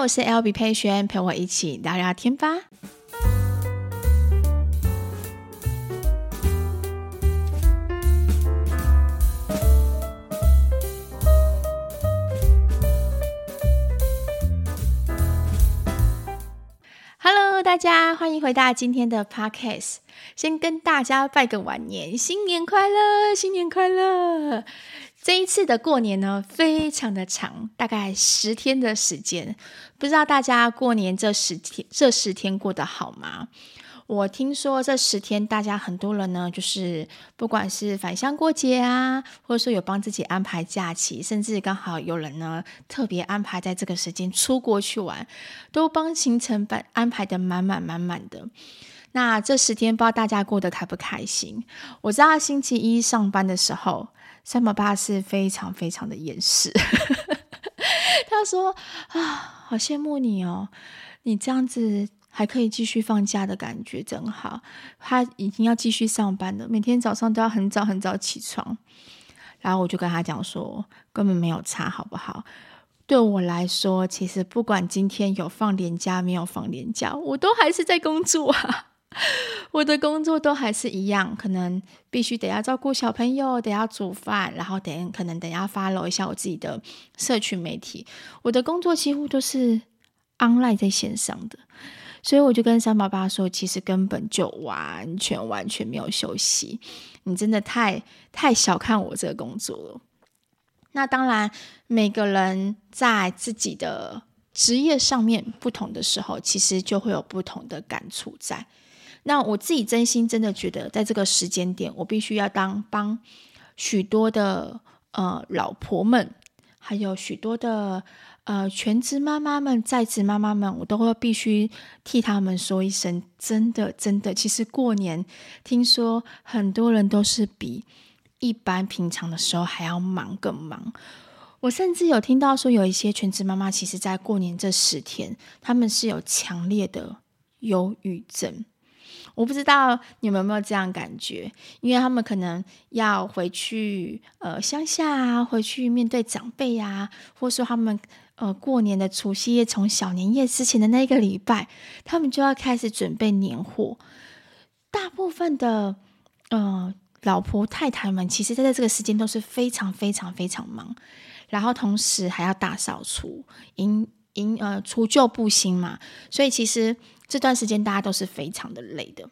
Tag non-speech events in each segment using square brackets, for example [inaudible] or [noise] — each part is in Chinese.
我是 LB 佩璇，陪我一起聊聊天吧。Hello，大家欢迎回到今天的 Podcast。先跟大家拜个晚年，新年快乐，新年快乐！这一次的过年呢，非常的长，大概十天的时间。不知道大家过年这十天这十天过得好吗？我听说这十天大家很多人呢，就是不管是返乡过节啊，或者说有帮自己安排假期，甚至刚好有人呢特别安排在这个时间出国去玩，都帮行程安排得满满满满的。那这十天不知道大家过得开不开心？我知道星期一上班的时候。三宝爸是非常非常的厌世，[laughs] 他说：“啊，好羡慕你哦，你这样子还可以继续放假的感觉真好。”他已经要继续上班了，每天早上都要很早很早起床。然后我就跟他讲说：“根本没有差，好不好？对我来说，其实不管今天有放年假没有放年假，我都还是在工作啊。” [laughs] 我的工作都还是一样，可能必须得要照顾小朋友，得要煮饭，然后等可能等下 follow 一下我自己的社群媒体。我的工作几乎都是 online 在线上的，所以我就跟三宝爸说，其实根本就完全完全没有休息。你真的太太小看我这个工作了。那当然，每个人在自己的职业上面不同的时候，其实就会有不同的感触在。那我自己真心真的觉得，在这个时间点，我必须要当帮许多的呃老婆们，还有许多的呃全职妈妈们、在职妈妈们，我都会必须替他们说一声，真的真的。其实过年，听说很多人都是比一般平常的时候还要忙更忙。我甚至有听到说，有一些全职妈妈，其实在过年这十天，他们是有强烈的忧郁症。我不知道你们有没有这样感觉，因为他们可能要回去呃乡下啊，回去面对长辈呀，或者说他们呃过年的除夕夜，从小年夜之前的那一个礼拜，他们就要开始准备年货。大部分的呃老婆太太们，其实在这个时间都是非常非常非常忙，然后同时还要大扫除，迎迎呃除旧布新嘛，所以其实。这段时间大家都是非常的累的。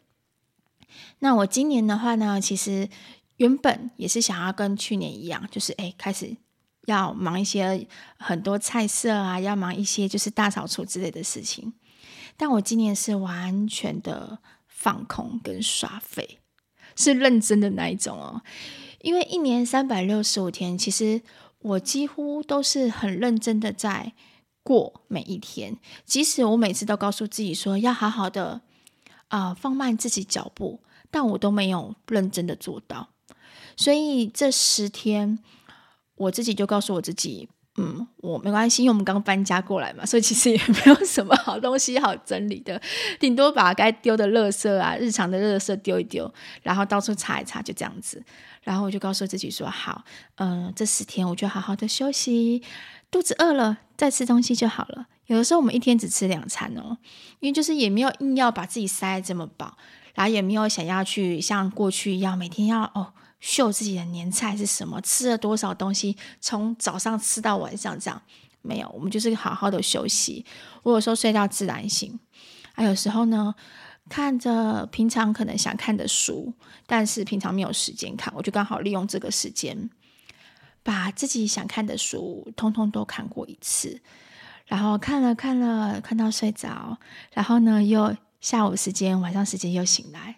那我今年的话呢，其实原本也是想要跟去年一样，就是哎，开始要忙一些很多菜色啊，要忙一些就是大扫除之类的事情。但我今年是完全的放空跟耍废，是认真的那一种哦。因为一年三百六十五天，其实我几乎都是很认真的在。过每一天，即使我每次都告诉自己说要好好的啊、放慢自己脚步，但我都没有认真的做到。所以这十天，我自己就告诉我自己，嗯，我没关系，因为我们刚搬家过来嘛，所以其实也没有什么好东西好整理的，顶多把该丢的垃圾啊、日常的垃圾丢一丢，然后到处擦一擦，就这样子。然后我就告诉自己说，好，嗯、这十天我就好好的休息。肚子饿了再吃东西就好了。有的时候我们一天只吃两餐哦，因为就是也没有硬要把自己塞这么饱，然后也没有想要去像过去一样每天要哦秀自己的年菜是什么，吃了多少东西，从早上吃到晚上这样。没有，我们就是好好的休息。我有时候睡到自然醒，还有时候呢，看着平常可能想看的书，但是平常没有时间看，我就刚好利用这个时间。把自己想看的书通通都看过一次，然后看了看了看到睡着，然后呢又下午时间晚上时间又醒来。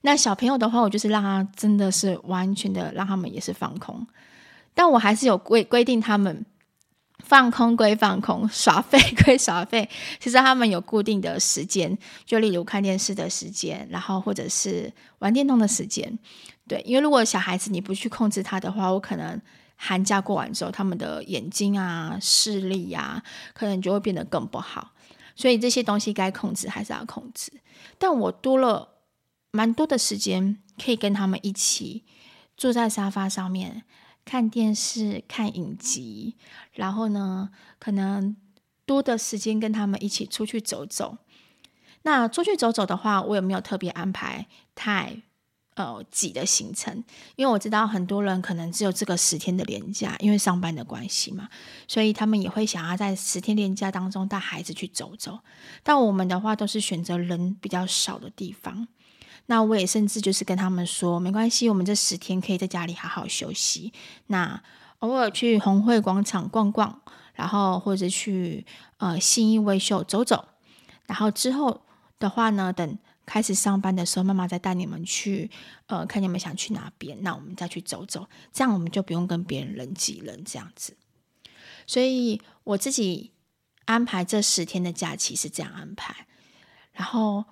那小朋友的话，我就是让他真的是完全的让他们也是放空，但我还是有规规定他们放空归放空，耍废 [laughs] 归耍废。其实他们有固定的时间，就例如看电视的时间，然后或者是玩电动的时间。对，因为如果小孩子你不去控制他的话，我可能。寒假过完之后，他们的眼睛啊、视力呀、啊，可能就会变得更不好。所以这些东西该控制还是要控制。但我多了蛮多的时间，可以跟他们一起坐在沙发上面看电视、看影集，然后呢，可能多的时间跟他们一起出去走走。那出去走走的话，我也没有特别安排太呃挤的行程，因为我知道很多人可能只有这个十天的年假，因为上班的关系嘛，所以他们也会想要在十天年假当中带孩子去走走。但我们的话都是选择人比较少的地方。那我也甚至就是跟他们说，没关系，我们这十天可以在家里好好休息。那偶尔去红会广场逛逛，然后或者去呃信义威秀走走，然后之后。的话呢，等开始上班的时候，妈妈再带你们去，呃，看你们想去哪边，那我们再去走走，这样我们就不用跟别人人挤人这样子。所以我自己安排这十天的假期是这样安排。然后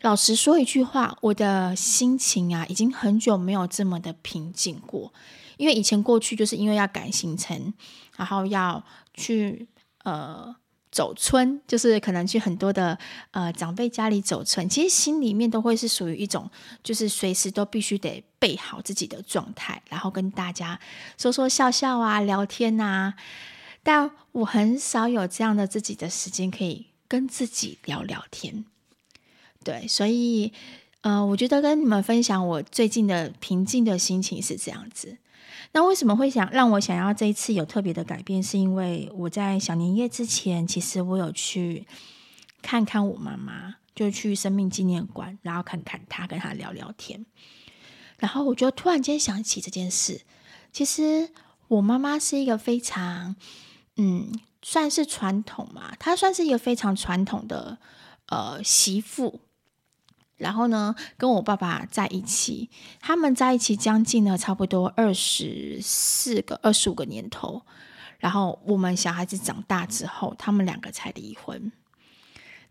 老实说一句话，我的心情啊，已经很久没有这么的平静过，因为以前过去就是因为要赶行程，然后要去呃。走村就是可能去很多的呃长辈家里走村，其实心里面都会是属于一种，就是随时都必须得备好自己的状态，然后跟大家说说笑笑啊，聊天啊。但我很少有这样的自己的时间可以跟自己聊聊天。对，所以呃，我觉得跟你们分享我最近的平静的心情是这样子。那为什么会想让我想要这一次有特别的改变？是因为我在小年夜之前，其实我有去看看我妈妈，就去生命纪念馆，然后看看她，跟她聊聊天。然后我就突然间想起这件事。其实我妈妈是一个非常，嗯，算是传统嘛，她算是一个非常传统的呃媳妇。然后呢，跟我爸爸在一起，他们在一起将近了差不多二十四个、二十五个年头。然后我们小孩子长大之后，他们两个才离婚。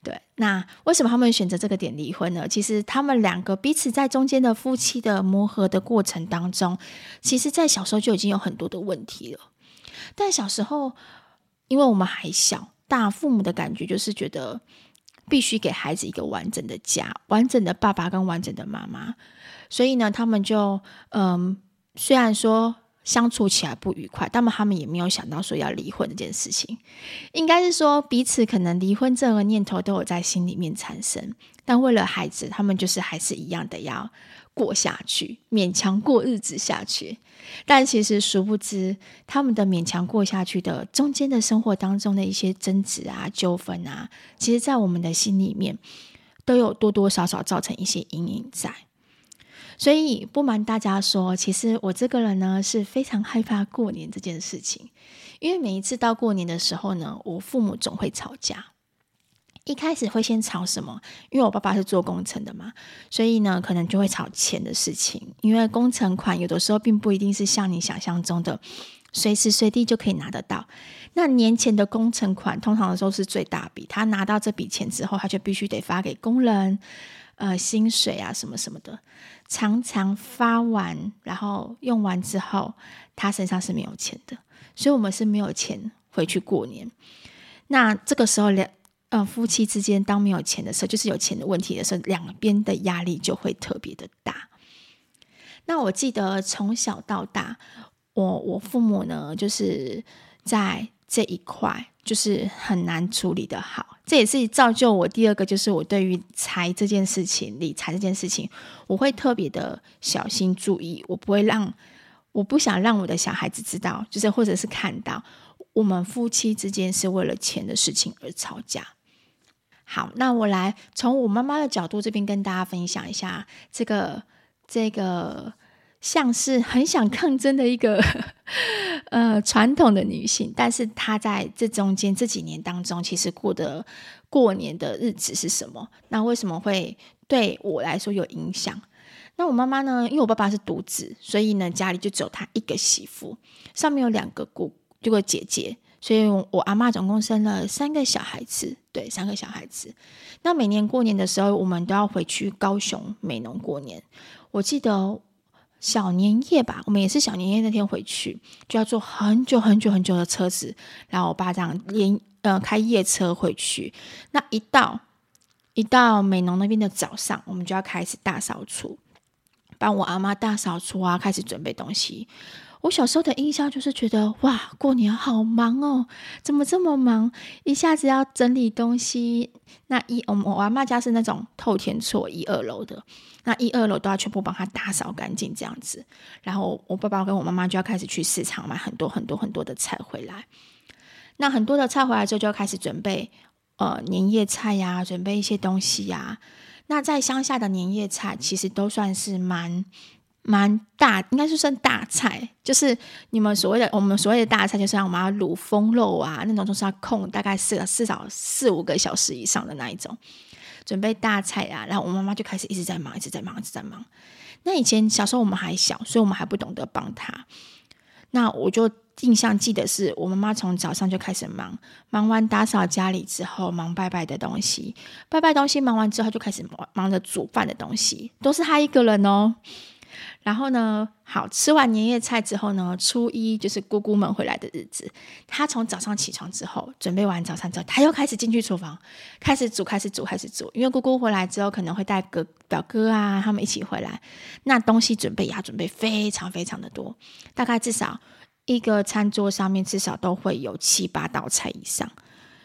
对，那为什么他们选择这个点离婚呢？其实他们两个彼此在中间的夫妻的磨合的过程当中，其实在小时候就已经有很多的问题了。但小时候，因为我们还小，大父母的感觉就是觉得。必须给孩子一个完整的家，完整的爸爸跟完整的妈妈。所以呢，他们就嗯，虽然说相处起来不愉快，但他们也没有想到说要离婚这件事情。应该是说彼此可能离婚这个念头都有在心里面产生，但为了孩子，他们就是还是一样的要过下去，勉强过日子下去。但其实殊不知，他们的勉强过下去的中间的生活当中的一些争执啊、纠纷啊，其实，在我们的心里面都有多多少少造成一些阴影在。所以不瞒大家说，其实我这个人呢是非常害怕过年这件事情，因为每一次到过年的时候呢，我父母总会吵架。一开始会先吵什么？因为我爸爸是做工程的嘛，所以呢，可能就会吵钱的事情。因为工程款有的时候并不一定是像你想象中的随时随地就可以拿得到。那年前的工程款通常的时候是最大笔，他拿到这笔钱之后，他就必须得发给工人，呃，薪水啊什么什么的。常常发完，然后用完之后，他身上是没有钱的，所以我们是没有钱回去过年。那这个时候两。呃，夫妻之间当没有钱的时候，就是有钱的问题的时候，两边的压力就会特别的大。那我记得从小到大，我我父母呢，就是在这一块就是很难处理得好。这也是造就我第二个，就是我对于财这件事情、理财这件事情，我会特别的小心注意。我不会让，我不想让我的小孩子知道，就是或者是看到我们夫妻之间是为了钱的事情而吵架。好，那我来从我妈妈的角度这边跟大家分享一下这个这个像是很想抗争的一个呃传统的女性，但是她在这中间这几年当中，其实过的过年的日子是什么？那为什么会对我来说有影响？那我妈妈呢？因为我爸爸是独子，所以呢家里就只有她一个媳妇，上面有两个姑，这个姐姐。所以，我阿妈总共生了三个小孩子，对，三个小孩子。那每年过年的时候，我们都要回去高雄美浓过年。我记得小年夜吧，我们也是小年夜那天回去，就要坐很久很久很久的车子，然后我爸这样连呃开夜车回去。那一到一到美浓那边的早上，我们就要开始大扫除，帮我阿妈大扫除啊，开始准备东西。我小时候的印象就是觉得哇，过年好忙哦，怎么这么忙？一下子要整理东西，那一我我阿妈家是那种透天厝一二楼的，那一二楼都要全部帮他打扫干净这样子。然后我爸爸跟我妈妈就要开始去市场买很多很多很多的菜回来。那很多的菜回来之后，就要开始准备呃年夜菜呀，准备一些东西呀。那在乡下的年夜菜其实都算是蛮。蛮大，应该是算大菜，就是你们所谓的我们所谓的大菜，就是像我们要卤风肉啊那种，都是要控大概四至少四五个小时以上的那一种，准备大菜啊。然后我妈妈就开始一直在忙，一直在忙，一直在忙。那以前小时候我们还小，所以我们还不懂得帮她。那我就印象记得是我妈妈从早上就开始忙，忙完打扫家里之后，忙拜拜的东西，拜拜东西忙完之后就开始忙忙着煮饭的东西，都是她一个人哦。然后呢，好，吃完年夜菜之后呢，初一就是姑姑们回来的日子。她从早上起床之后，准备完早餐之后，她又开始进去厨房，开始煮，开始煮，开始煮。因为姑姑回来之后，可能会带哥表哥啊，他们一起回来，那东西准备也要准备非常非常的多，大概至少一个餐桌上面至少都会有七八道菜以上。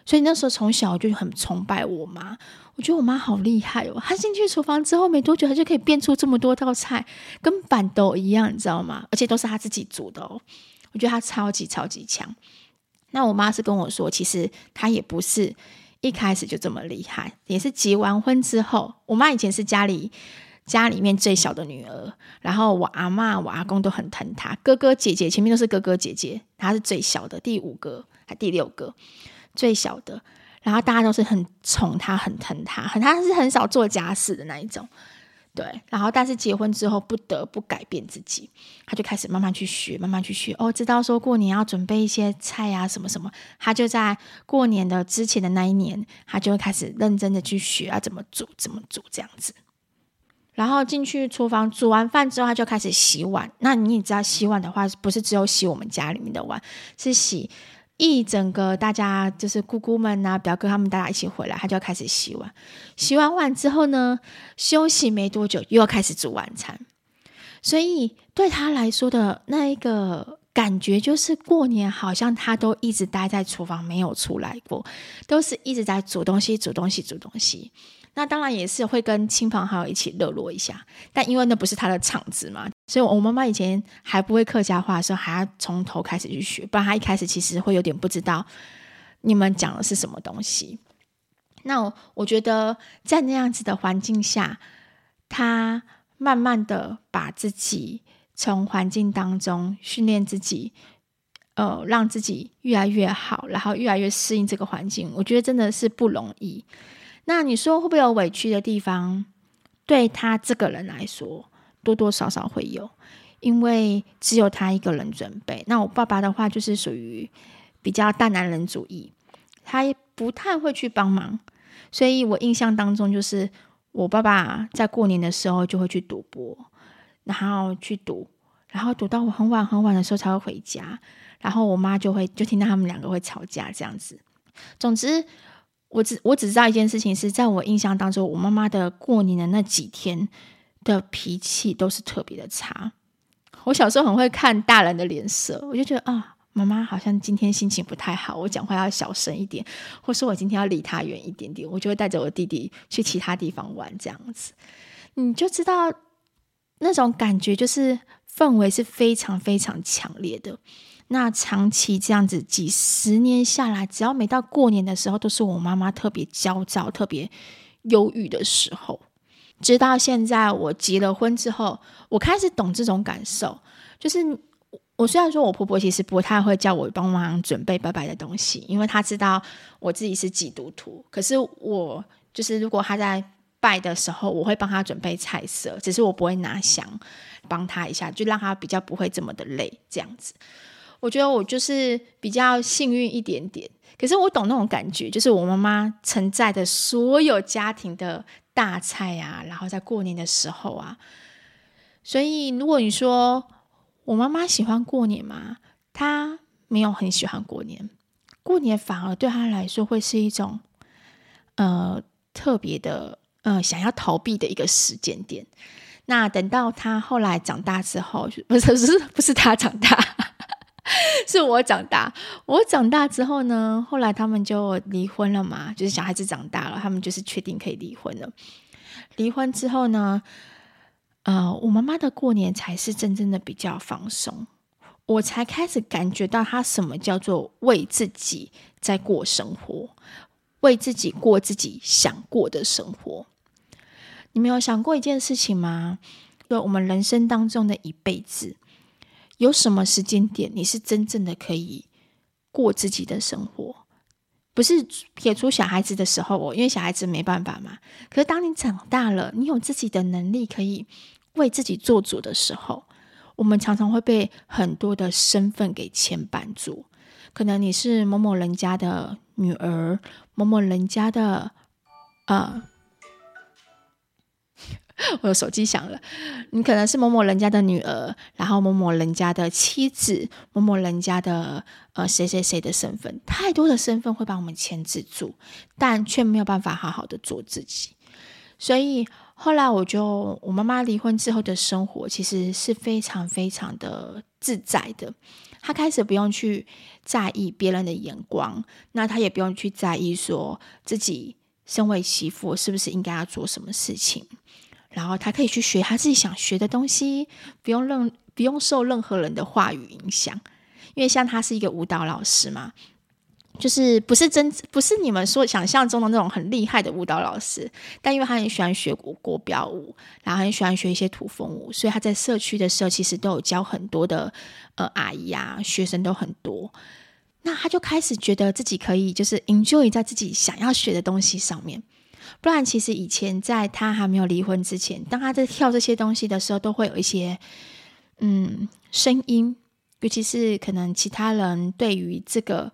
所以那时候从小就很崇拜我妈，我觉得我妈好厉害哦！她进去厨房之后没多久，她就可以变出这么多道菜，跟板豆一样，你知道吗？而且都是她自己煮的哦。我觉得她超级超级强。那我妈是跟我说，其实她也不是一开始就这么厉害，也是结完婚之后。我妈以前是家里家里面最小的女儿，然后我阿嬷、我阿公都很疼她，哥哥姐姐前面都是哥哥姐姐，她是最小的，第五个还第六个。最小的，然后大家都是很宠他，很疼他，很他是很少做家事的那一种，对。然后但是结婚之后不得不改变自己，他就开始慢慢去学，慢慢去学。哦，知道说过年要准备一些菜啊，什么什么，他就在过年的之前的那一年，他就会开始认真的去学要怎么煮，怎么煮这样子。然后进去厨房煮完饭之后，他就开始洗碗。那你也知道，洗碗的话不是只有洗我们家里面的碗，是洗。一整个大家就是姑姑们呐、啊、表哥他们大家一起回来，他就要开始洗碗。洗完碗之后呢，休息没多久又要开始煮晚餐。所以对他来说的那一个感觉，就是过年好像他都一直待在厨房没有出来过，都是一直在煮东西、煮东西、煮东西。那当然也是会跟亲朋好友一起热络一下，但因为那不是他的场子嘛，所以我妈妈以前还不会客家话的时候，还要从头开始去学，不然她一开始其实会有点不知道你们讲的是什么东西。那我，觉得在那样子的环境下，他慢慢的把自己从环境当中训练自己，呃，让自己越来越好，然后越来越适应这个环境，我觉得真的是不容易。那你说会不会有委屈的地方？对他这个人来说，多多少少会有，因为只有他一个人准备。那我爸爸的话就是属于比较大男人主义，他不太会去帮忙。所以我印象当中，就是我爸爸在过年的时候就会去赌博，然后去赌，然后赌到我很晚很晚的时候才会回家，然后我妈就会就听到他们两个会吵架这样子。总之。我只我只知道一件事情，是在我印象当中，我妈妈的过年的那几天的脾气都是特别的差。我小时候很会看大人的脸色，我就觉得啊，妈妈好像今天心情不太好，我讲话要小声一点，或是我今天要离她远一点点，我就会带着我弟弟去其他地方玩，这样子，你就知道那种感觉，就是氛围是非常非常强烈的。那长期这样子几十年下来，只要每到过年的时候，都是我妈妈特别焦躁、特别忧郁的时候。直到现在，我结了婚之后，我开始懂这种感受。就是我虽然说我婆婆其实不太会叫我帮忙准备拜拜的东西，因为她知道我自己是基督徒。可是我就是如果她在拜的时候，我会帮她准备菜色，只是我不会拿香帮她一下，就让她比较不会这么的累，这样子。我觉得我就是比较幸运一点点，可是我懂那种感觉，就是我妈妈承载的所有家庭的大菜啊，然后在过年的时候啊，所以如果你说我妈妈喜欢过年吗？她没有很喜欢过年，过年反而对她来说会是一种呃特别的呃想要逃避的一个时间点。那等到他后来长大之后，[laughs] 不是不是不是他长大，[laughs] 是我长大。我长大之后呢，后来他们就离婚了嘛，就是小孩子长大了，他们就是确定可以离婚了。离婚之后呢，呃，我妈妈的过年才是真正的比较放松，我才开始感觉到她什么叫做为自己在过生活，为自己过自己想过的生活。你没有想过一件事情吗？就我们人生当中的一辈子，有什么时间点你是真正的可以过自己的生活？不是撇除小孩子的时候哦，因为小孩子没办法嘛。可是当你长大了，你有自己的能力，可以为自己做主的时候，我们常常会被很多的身份给牵绊住。可能你是某某人家的女儿，某某人家的，呃。我的手机响了，你可能是某某人家的女儿，然后某某人家的妻子，某某人家的呃谁谁谁的身份，太多的身份会把我们牵制住，但却没有办法好好的做自己。所以后来我就，我妈妈离婚之后的生活其实是非常非常的自在的，她开始不用去在意别人的眼光，那她也不用去在意说自己身为媳妇是不是应该要做什么事情。然后他可以去学他自己想学的东西，不用任不用受任何人的话语影响，因为像他是一个舞蹈老师嘛，就是不是真不是你们说想象中的那种很厉害的舞蹈老师，但因为他很喜欢学国国标舞，然后很喜欢学一些土风舞，所以他在社区的时候其实都有教很多的呃阿姨啊，学生都很多，那他就开始觉得自己可以就是 enjoy 在自己想要学的东西上面。不然，其实以前在他还没有离婚之前，当他在跳这些东西的时候，都会有一些嗯声音，尤其是可能其他人对于这个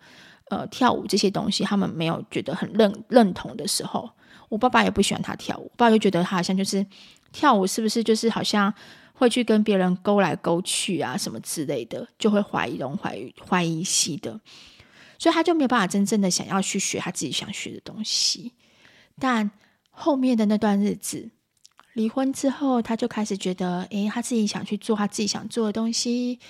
呃跳舞这些东西，他们没有觉得很认认同的时候，我爸爸也不喜欢他跳舞，爸爸就觉得他好像就是跳舞是不是就是好像会去跟别人勾来勾去啊什么之类的，就会怀疑东怀疑怀疑西的，所以他就没有办法真正的想要去学他自己想学的东西。但后面的那段日子，离婚之后，他就开始觉得，诶，他自己想去做他自己想做的东西。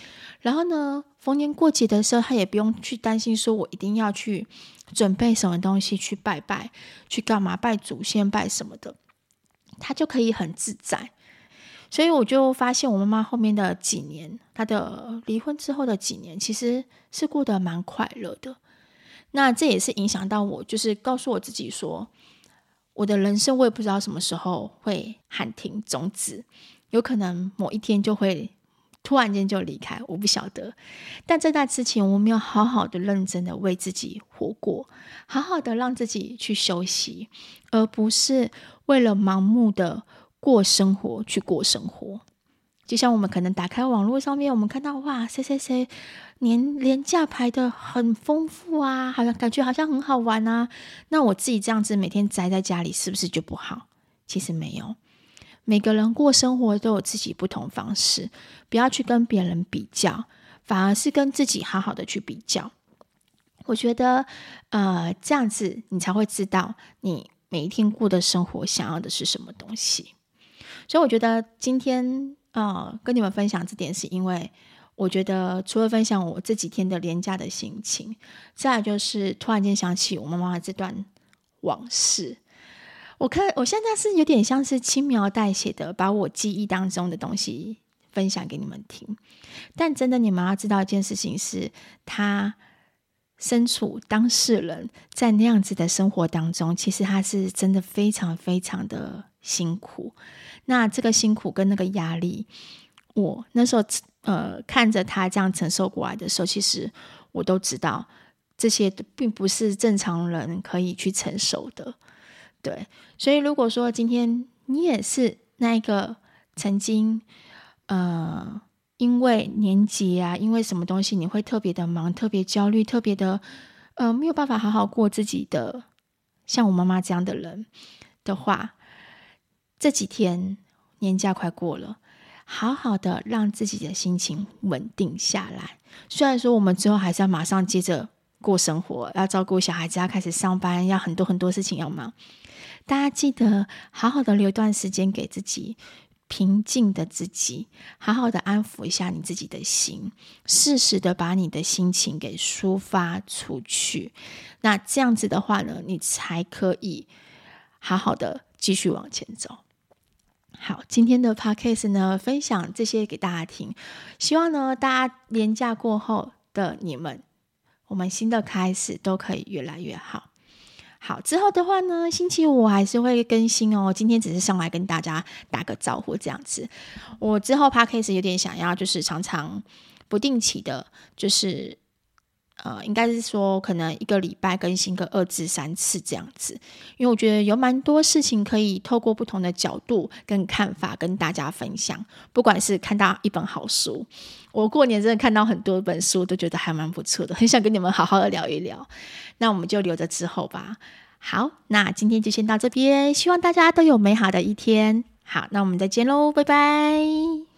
然后呢，逢年过节的时候，他也不用去担心，说我一定要去准备什么东西去拜拜，去干嘛拜祖先拜什么的，他就可以很自在。所以我就发现，我妈妈后面的几年，她的离婚之后的几年，其实是过得蛮快乐的。那这也是影响到我，就是告诉我自己说。我的人生，我也不知道什么时候会喊停终止，有可能某一天就会突然间就离开，我不晓得。但在那之前，我没有好好的、认真的为自己活过，好好的让自己去休息，而不是为了盲目的过生活去过生活。就像我们可能打开网络上面，我们看到哇，谁谁谁年连假排的很丰富啊，好像感觉好像很好玩啊。那我自己这样子每天宅在家里，是不是就不好？其实没有，每个人过生活都有自己不同方式，不要去跟别人比较，反而是跟自己好好的去比较。我觉得，呃，这样子你才会知道你每一天过的生活想要的是什么东西。所以我觉得今天。啊、哦，跟你们分享这点是因为我觉得除了分享我这几天的廉价的心情，再来就是突然间想起我妈妈的这段往事。我看我现在是有点像是轻描淡写的把我记忆当中的东西分享给你们听，但真的你们要知道一件事情是，他身处当事人在那样子的生活当中，其实他是真的非常非常的辛苦。那这个辛苦跟那个压力，我那时候呃看着他这样承受过来的时候，其实我都知道这些并不是正常人可以去承受的。对，所以如果说今天你也是那一个曾经呃因为年节啊，因为什么东西你会特别的忙、特别焦虑、特别的呃没有办法好好过自己的，像我妈妈这样的人的话。这几天年假快过了，好好的让自己的心情稳定下来。虽然说我们之后还是要马上接着过生活，要照顾小孩子，要开始上班，要很多很多事情要忙。大家记得好好的留一段时间给自己，平静的自己，好好的安抚一下你自己的心，适时的把你的心情给抒发出去。那这样子的话呢，你才可以好好的继续往前走。好，今天的 podcast 呢，分享这些给大家听，希望呢，大家年假过后的你们，我们新的开始都可以越来越好。好，之后的话呢，星期五我还是会更新哦。今天只是上来跟大家打个招呼这样子。我之后 Podcast 有点想要，就是常常不定期的，就是呃，应该是说可能一个礼拜更新个二至三次这样子。因为我觉得有蛮多事情可以透过不同的角度跟看法跟大家分享。不管是看到一本好书，我过年真的看到很多本书，都觉得还蛮不错的，很想跟你们好好的聊一聊。那我们就留着之后吧。好，那今天就先到这边，希望大家都有美好的一天。好，那我们再见喽，拜拜。